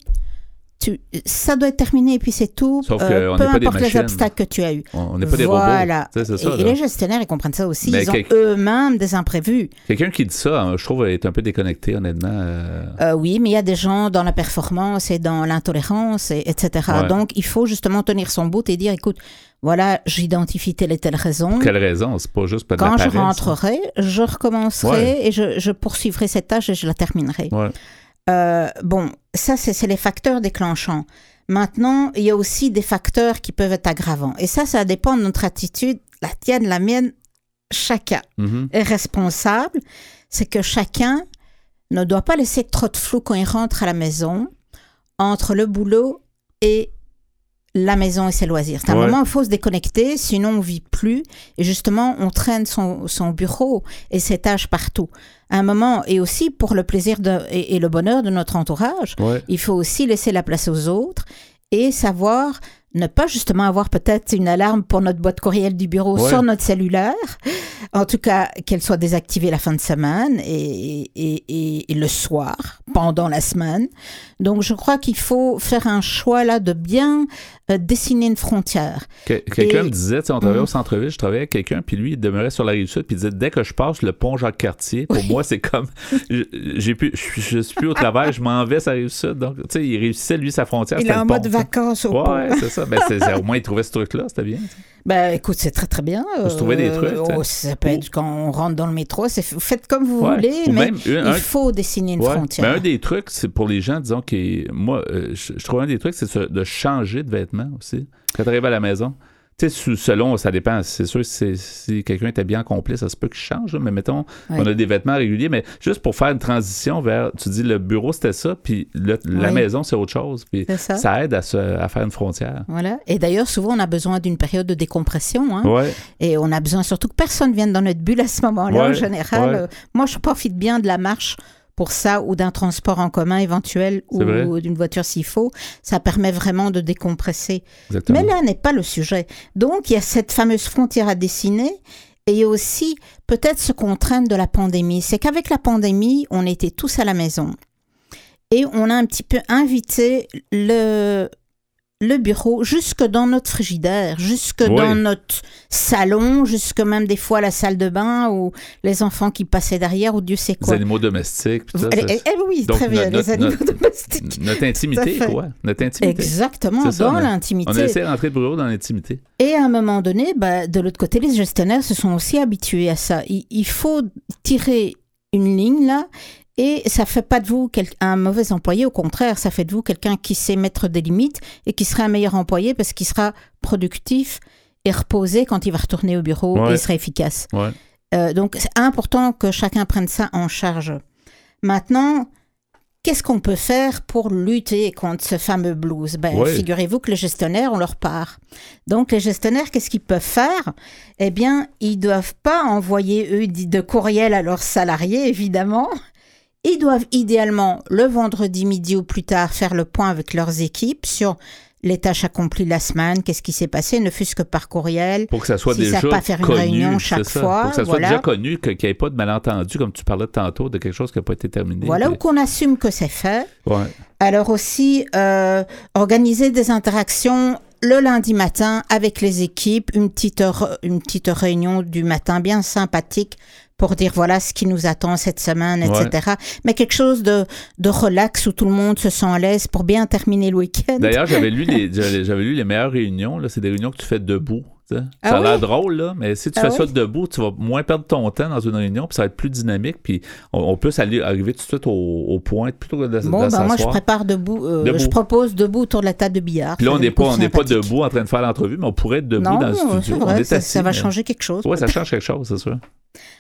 ça doit être terminé et puis c'est tout. Sauf euh, peu importe les obstacles que tu as eu. On n'est pas des robots. Voilà. et, les gestionnaires, ils comprennent ça aussi. ils ont eux-mêmes des imprévus. Quelqu'un qui dit ça, hein, je trouve, est un peu déconnecté, honnêtement. Euh. Euh, oui, mais il y a des gens dans la performance et dans l'intolérance, etc. Donc, il faut justement tenir son bout et dire, écoute, voilà, j'identifie telle et telle raison. quelle raison? C'est pas juste pas de Quand je rentrerai, je recommencerai et je, je, poursuivrai cette tâche et je la terminerai. Ouais. Euh, bon, ça, c'est les facteurs déclenchants. Maintenant, il y a aussi des facteurs qui peuvent être aggravants. Et ça, ça dépend de notre attitude, la tienne, la mienne. Chacun mm-hmm. est responsable. C'est que chacun ne doit pas laisser trop de flou quand il rentre à la maison entre le boulot et la maison et ses loisirs. C'est un moment où il faut se déconnecter, sinon on vit plus. Et justement, on traîne son, son bureau et ses tâches partout. un moment, et aussi pour le plaisir de, et, le bonheur de notre entourage, il faut aussi laisser la place aux autres et savoir ne pas justement avoir peut-être une alarme pour notre boîte courriel du bureau sur notre cellulaire. En tout cas, qu'elle soit désactivée la fin de semaine et, et, et, le soir, pendant la semaine. Donc, je crois qu'il faut faire un choix là de bien euh, dessiner une frontière. quelqu'un me disait, on travaillait au mm. centre-ville, je travaillais avec quelqu'un, puis lui, il demeurait sur la rive sud, puis il disait, dès que je passe le pont Jacques-Cartier, pour moi, c'est comme, j'ai pu, je, suis plus au travail, je m'en vais sur la rive sud. Donc, tu sais, il réussissait, lui, sa frontière. Il est en mode vacances au pont. Ouais, c'est ça. Ben, au moins, il trouvait ce truc-là, c'était bien. Ben, écoute, c'est très, très bien. Vous trouvez des trucs. Oh, ça peut être quand on rentre dans le métro, vous faites comme vous voulez, mais il faut dessiner une frontière. Mais un des trucs, c'est pour les gens, disons, qui, moi, euh, je, je trouve un des trucs, c'est de changer de vêtements aussi quand tu arrives à la maison. Tu sais, selon, ça dépend. C'est sûr, si, quelqu'un était bien complet, ça se peut qu'il change. mais mettons, on a des vêtements réguliers. Mais juste pour faire une transition vers, tu dis, le bureau, c'était ça, puis la maison, c'est autre chose. Puis ça. aide à, à, faire une frontière. Voilà. Et d'ailleurs, souvent, on a besoin d'une période de décompression. Hein? Et on a besoin surtout que personne vienne dans notre bulle à ce moment-là, en général. Euh, moi, je profite bien de la marche pour ça ou d'un transport en commun éventuel ou d'une voiture s'il faut. Ça permet vraiment de décompresser. Mais là n'est pas le sujet. Donc il y a cette fameuse frontière à dessiner et aussi peut-être ce contrainte de la pandémie. C'est qu'avec la pandémie, on était tous à la maison. Et on a un petit peu invité le, le bureau jusque dans notre frigidaire, jusque dans notre salon, jusque même des fois la salle de bain ou les enfants qui passaient derrière ou Dieu sait quoi. Les animaux domestiques. ça, eh, eh oui, très bien, les animaux domestiques. Notre intimité, quoi. Notre intimité. Exactement, dans l'intimité. On a essayé d'entrer le bureau dans l'intimité. Et à un moment donné, bah, de l'autre côté, les gestionnaires se sont aussi habitués à ça. il faut tirer une ligne là et ça fait pas de vous un mauvais employé, au contraire, ça fait de vous quelqu'un qui sait mettre des limites et qui sera un meilleur employé parce qu'il sera productif et reposé quand il va retourner au bureau et sera efficace. Euh, donc c'est important que chacun prenne ça en charge. Maintenant, qu'est-ce qu'on peut faire pour lutter contre ce fameux blues? Ben, Figurez-vous que les gestionnaires, ont leur part. Donc les gestionnaires, qu'est-ce qu'ils peuvent faire? Eh bien, ils doivent pas envoyer, eux, de courriel à leurs salariés, évidemment. Ils doivent idéalement le vendredi midi ou plus tard faire le point avec leurs équipes sur les tâches accomplies la semaine, qu'est-ce qui s'est passé, ne fût-ce que par courriel. Pour que ça soit déjà pas faire une réunion chaque fois. Pour que ça soit déjà connu, qu'il n'y ait pas de malentendu, comme tu parlais tantôt, de quelque chose qui n'a pas été terminé. Voilà, ou qu'on assume que c'est fait. Alors aussi, euh, organiser des interactions le lundi matin avec les équipes, une petite, une petite réunion du matin bien sympathique pour dire voilà ce qui nous attend cette semaine, etc. Mais quelque chose de, de relax où tout le monde se sent à l'aise pour bien terminer le week-end. D'ailleurs, j'avais lu les j'avais lu les meilleures réunions. C'est des réunions que tu fais debout. Ah ça a l'air drôle, là, mais si tu ah fais ça debout, tu vas moins perdre ton temps dans une réunion, puis ça va être plus dynamique, puis on, peut arriver tout de suite au, point plutôt que de, bon, ben moi, je prépare debout, euh, je propose debout autour de la table de billard. Puis là, on n'est pas, pas debout en train de faire l'entrevue, mais on pourrait être debout dans le studio. Vrai, ça, va changer quelque chose. Oui, ça change quelque chose, c'est sûr.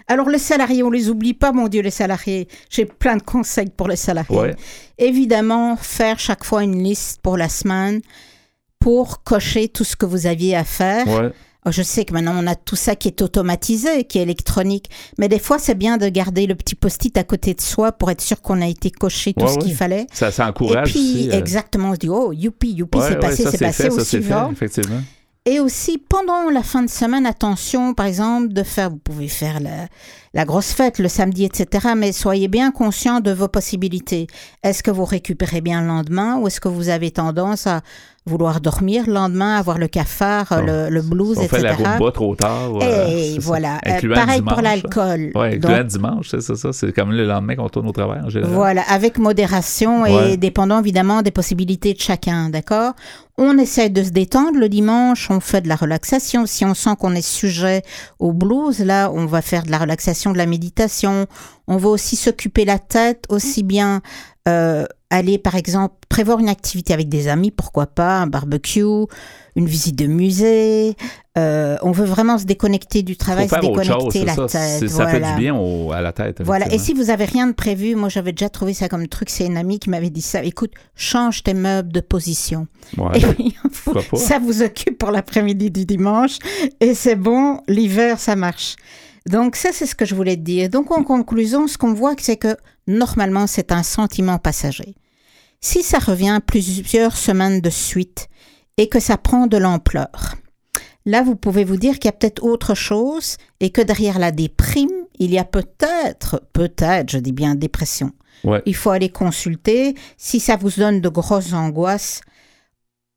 Alors, les salariés, on les oublie pas, mon Dieu, les salariés. J'ai plein de conseils pour les salariés. Évidemment, faire chaque fois une liste pour la semaine pour cocher tout ce que vous aviez à faire. Oh, je sais que maintenant on a tout ça qui est automatisé, qui est électronique, mais des fois c'est bien de garder le petit post-it à côté de soi pour être sûr qu'on a été coché tout ce qu'il fallait. Ça, ça encourage. Et puis euh. exactement, on se dit oh youpi youpi c'est passé, c'est passé au suivant. effectivement. Et aussi, pendant la fin de semaine, attention, par exemple, de faire, vous pouvez faire la, la grosse fête le samedi, etc., mais soyez bien conscient de vos possibilités. Est-ce que vous récupérez bien le lendemain ou est-ce que vous avez tendance à vouloir dormir le lendemain, avoir le cafard, le, le, blues, on etc. Fait la trop tard. Et voilà. Euh, pareil pour l'alcool. Oui, incluant dimanche, c'est ça. C'est comme le lendemain qu'on tourne au travail en général. Voilà, avec modération et dépendant évidemment des possibilités de chacun, d'accord? On essaie de se détendre le dimanche, on fait de la relaxation. Si on sent qu'on est sujet au blues, là, on va faire de la relaxation, de la méditation. On va aussi s'occuper la tête, aussi bien euh, aller, par exemple, prévoir une activité avec des amis, pourquoi pas, un barbecue, une visite de musée. Euh, on veut vraiment se déconnecter du travail, se déconnecter la tête. Ça fait du bien à la tête. Voilà. Et si vous avez rien de prévu, moi j'avais déjà trouvé ça comme truc. C'est une amie qui m'avait dit ça. Écoute, change tes meubles de position. Et puis, ça vous occupe pour l'après-midi du dimanche. Et c'est bon, l'hiver ça marche. Donc ça, c'est ce que je voulais te dire. Donc en conclusion, ce qu'on voit, c'est que normalement, c'est un sentiment passager. Si ça revient plusieurs semaines de suite et que ça prend de l'ampleur. Là, vous pouvez vous dire qu'il y a peut-être autre chose et que derrière la déprime, il y a peut-être, peut-être, je dis bien dépression. Il faut aller consulter. Si ça vous donne de grosses angoisses,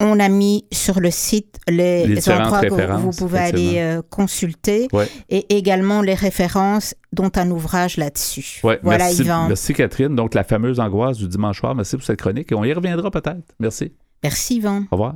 on a mis sur le site les, endroits que vous pouvez aller euh, consulter et également les références dont un ouvrage là-dessus. voilà, merci, Merci Catherine. Donc la fameuse angoisse du dimanche soir. Merci pour cette chronique et on y reviendra peut-être. Merci. Merci Yvan. Au revoir.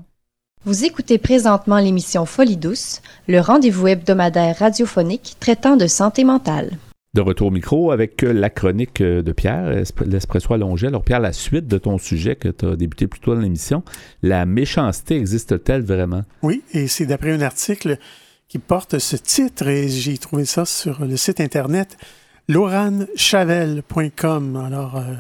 Vous écoutez présentement l'émission Folie douce, le rendez-vous hebdomadaire radiophonique traitant de santé mentale. De retour au micro avec euh, la chronique euh, de Pierre, l'Espresso allongé. Alors Pierre, la suite de ton sujet que tu as débuté plus tôt dans l'émission, la méchanceté existe-t-elle vraiment? Oui, et c'est d'après un article qui porte ce titre, et j'ai trouvé ça sur le site internet lauranchavel.com. Alors, euh,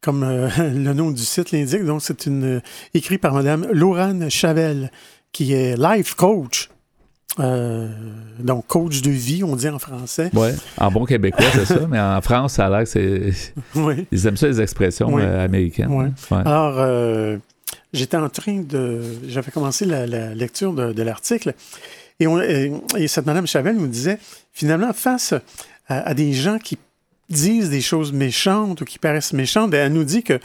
comme euh, le nom du site l'indique. Donc, c'est une euh, écrit par Madame Laurane Chavel, qui est life coach. Euh, donc, coach de vie, on dit en français. Oui, en bon québécois, c'est ça, mais en France, ça a l'air que c'est. Oui. Ils aiment ça, les expressions américaines. Oui. Alors, j'étais en train de. J'avais commencé la, lecture de, l'article et, et, cette Madame Chavel nous disait finalement, face à des gens qui disent des choses méchantes ou qui paraissent méchantes, ben, elle nous dit que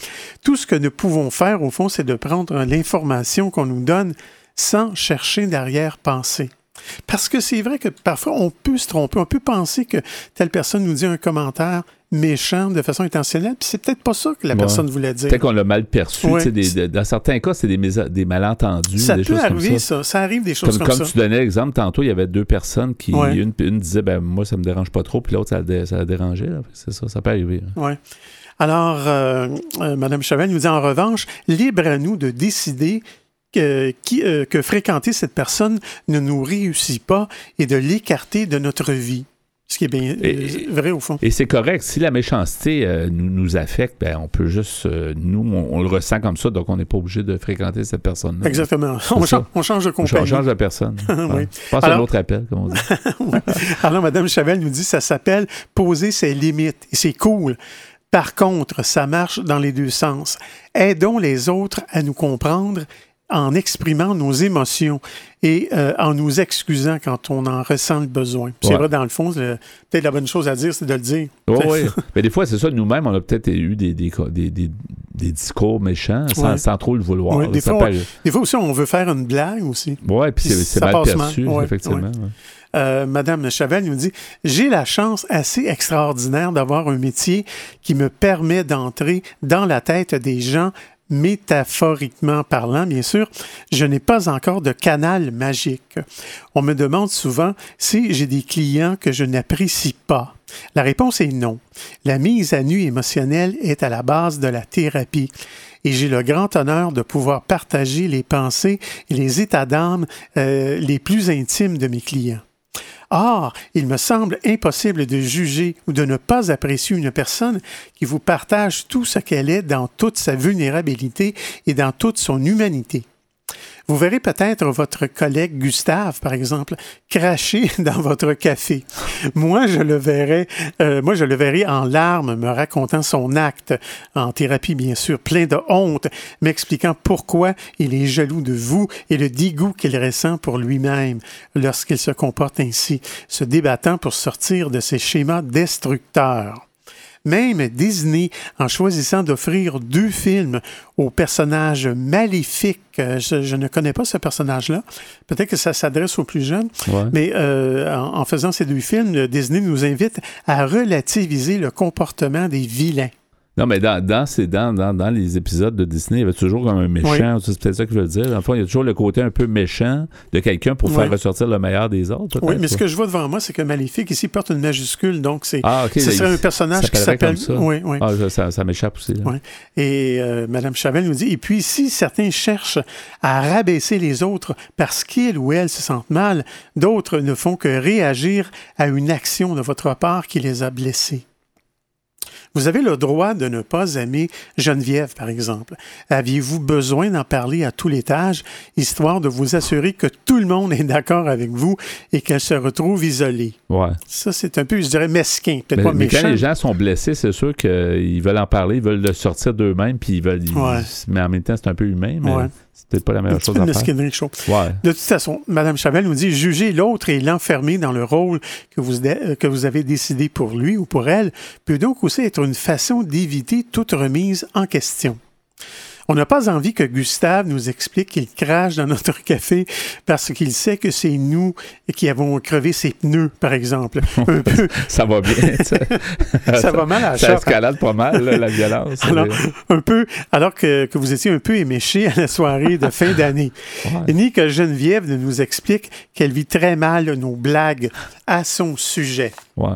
tout ce que nous pouvons faire, au fond, c'est de prendre l'information qu'on nous donne sans chercher derrière-pensée. Parce que c'est vrai que parfois, on peut se tromper, on peut penser que telle personne nous dit un commentaire méchant de façon intentionnelle, puis c'est peut-être pas ça que la personne voulait dire. Peut-être qu'on l'a mal perçu. dans certains cas, c'est des, des, malentendus. Ça peut arriver, ça. ça. arrive des choses comme, comme ça. Comme tu donnais l'exemple tantôt, il y avait deux personnes qui, une, disait, ben moi, ça me dérange pas trop, puis l'autre, ça, ça a dérangé. C'est ça, ça peut arriver. Oui. Alors, euh, euh, Mme Chavel nous dit en revanche, libre à nous de décider que, qui, euh, que fréquenter cette personne ne nous réussit pas et de l'écarter de notre vie. Ce qui est bien euh, vrai au fond. Et c'est correct. Si la méchanceté euh, nous, affecte, ben, on peut juste, nous, on, le ressent comme ça, donc on n'est pas obligé de fréquenter cette personne-là. Exactement. On, change de compagnie. On change de personne. oui. Passe à un autre appel, comme on dit. Alors, Mme Chavel nous dit ça s'appelle poser ses limites. Et c'est cool. Par contre, ça marche dans les deux sens. Aidons les autres à nous comprendre en exprimant nos émotions et euh, en nous excusant quand on en ressent le besoin. C'est vrai, dans le fond, peut-être la bonne chose à dire, c'est de le dire. oui, mais des fois, c'est ça, nous-mêmes, on a peut-être eu des, des, des, des, discours méchants sans, trop le vouloir. des, fois, des, fois, aussi, on veut faire une blague aussi. Oui, puis c'est mal perçu, effectivement. Euh, Madame Chavel nous dit J'ai la chance assez extraordinaire d'avoir un métier qui me permet d'entrer dans la tête des gens métaphoriquement parlant, bien sûr, je n'ai pas encore de canal magique. On me demande souvent si j'ai des clients que je n'apprécie pas. La réponse est non. La mise à nu émotionnelle est à la base de la thérapie et j'ai le grand honneur de pouvoir partager les pensées et les états d'âme euh, les plus intimes de mes clients. Or, il me semble impossible de juger ou de ne pas apprécier une personne qui vous partage tout ce qu'elle est dans toute sa vulnérabilité et dans toute son humanité. Vous verrez peut-être votre collègue Gustave, par exemple, cracher dans votre café. Moi, je le verrai, euh, moi, je le verrai en larmes, me racontant son acte, en thérapie bien sûr, plein de honte, m'expliquant pourquoi il est jaloux de vous et le dégoût qu'il ressent pour lui-même lorsqu'il se comporte ainsi, se débattant pour sortir de ses schémas destructeurs. Même Disney, en choisissant d'offrir deux films au personnage maléfique, euh, je, ne connais pas ce personnage-là, peut-être que ça s'adresse aux plus jeunes, mais euh, en, faisant ces deux films, Disney nous invite à relativiser le comportement des vilains. Non, mais dans, dans, dans, dans, les épisodes de Disney, il y avait toujours comme un méchant. C'est peut-être ça que je veux dire. Fait, il y a toujours le côté un peu méchant de quelqu'un pour faire ressortir le meilleur des autres. Oui, mais ce que je vois devant moi, c'est que Maléfique ici porte une majuscule. Donc, c'est ah, ce serait un personnage qui s'appelle. Oui, oui. Ah, ça, ça m'échappe aussi. Et euh, Mme Chavel nous dit Et puis, si certains cherchent à rabaisser les autres parce qu'ils ou elles se sentent mal, d'autres ne font que réagir à une action de votre part qui les a blessés. Vous avez le droit de ne pas aimer Geneviève, par exemple. Aviez-vous besoin d'en parler à tout l'étage, histoire de vous assurer que tout le monde est d'accord avec vous et qu'elle se retrouve isolée? Ouais. Ça, c'est un peu, je dirais, mesquin, peut-être pas méchant. Mais quand les gens sont blessés, c'est sûr qu'ils veulent en parler, ils veulent le sortir d'eux-mêmes, puis ils veulent. Mais en même temps, c'est un peu humain. Mais c'est peut-être pas la meilleure chose à faire. Ouais. De toute façon, Mme Chavel nous dit juger l'autre et l'enfermer dans le rôle que vous, que vous avez décidé pour lui ou pour elle peut donc aussi être une façon d'éviter toute remise en question. On n'a pas envie que Gustave nous explique qu'il crache dans notre café parce qu'il sait que c'est nous qui avons crevé ses pneus, par exemple. ça va bien. Ça, va mal à la Ça escalade pas mal, la violence. Alors, un peu, alors que, vous étiez un peu éméché à la soirée de fin d'année. Ni que Geneviève nous explique qu'elle vit très mal nos blagues à son sujet. Ouais.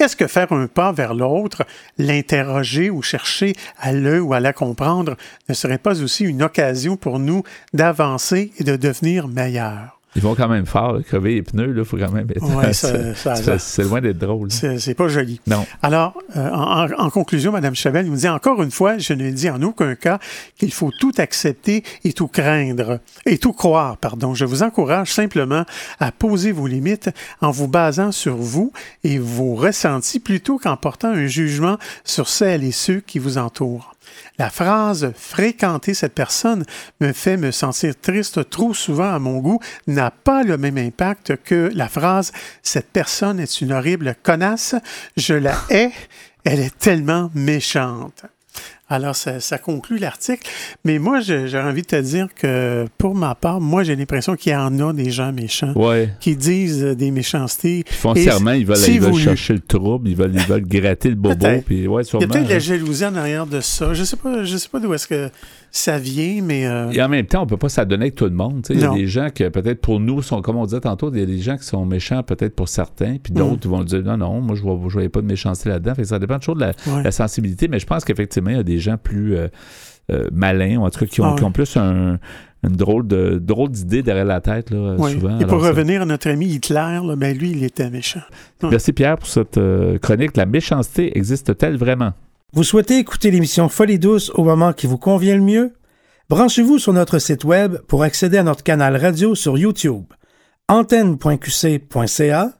Est-ce que faire un pas vers l'autre, l'interroger ou chercher à le ou à la comprendre ne serait pas aussi une occasion pour nous d'avancer et de devenir meilleurs? Ils vont quand même fort, crever les pneus, il faut quand même être. c'est loin d'être drôle. C'est pas joli. Non. Alors, euh, en, conclusion, Mme Chavel nous dit encore une fois, je ne dis en aucun cas qu'il faut tout accepter et tout craindre, et tout croire, pardon. Je vous encourage simplement à poser vos limites en vous basant sur vous et vos ressentis plutôt qu'en portant un jugement sur celles et ceux qui vous entourent. La phrase fréquenter cette personne me fait me sentir triste trop souvent à mon goût n'a pas le même impact que la phrase cette personne est une horrible connasse, je la hais, elle est tellement méchante. Alors, ça, conclut l'article. Mais moi, j'ai envie de te dire que, pour ma part, moi, j'ai l'impression qu'il y en a des gens méchants qui disent des méchancetés. Foncièrement, ils veulent, chercher le trouble, ils veulent, ils gratter le bobo. Puis, ouais, Il y a peut-être de la jalousie en arrière de ça. Je sais pas, je sais pas d'où est-ce que ça vient, mais. Euh, Et en même temps, on peut pas s'adonner avec tout le monde. Il y a des gens qui, peut-être pour nous, sont, comme on disait tantôt, il y a des gens qui sont méchants peut-être pour certains, puis d'autres mm. vont dire non, non, moi, je ne voyais pas de méchanceté là-dedans. ça dépend toujours de la, sensibilité, mais je pense qu'effectivement, il y a des gens plus euh, euh, malins, ou en tout cas, qui ont, ah plus une drôle de drôle d'idée derrière la tête là, souvent. Et pour revenir à notre ami Hitler, ben lui, il était méchant. Merci Pierre pour cette chronique. La méchanceté existe-t-elle vraiment? Vous souhaitez écouter l'émission Folie douce au moment qui vous convient le mieux? Branchez-vous sur notre site web pour accéder à notre canal radio sur YouTube. antenne.qc.ca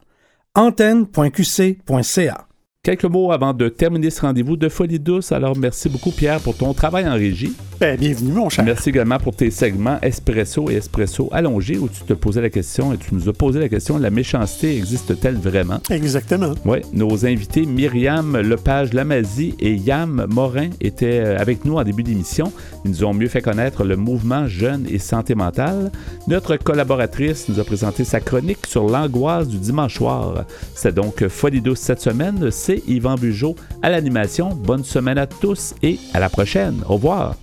antenne.qc.ca Quelques mots avant de terminer ce rendez-vous de Folie douce. Alors, merci beaucoup, Pierre, pour ton travail en régie. Ben, bienvenue, mon cher. Merci également pour tes segments Espresso et Espresso allongés où tu te posais la question et tu nous as posé la question la méchanceté existe-t-elle vraiment? Exactement. Oui, nos invités Myriam Lepage-Lamazie et Yam Morin étaient euh, avec nous en début d'émission. Ils nous ont mieux fait connaître le mouvement Jeune et Santé mentale. Notre collaboratrice nous a présenté sa chronique sur l'angoisse du dimanche soir. C'est donc Folie douce cette semaine. Yvan Bugeaud à l'animation. Bonne semaine à tous et à la prochaine. Au revoir.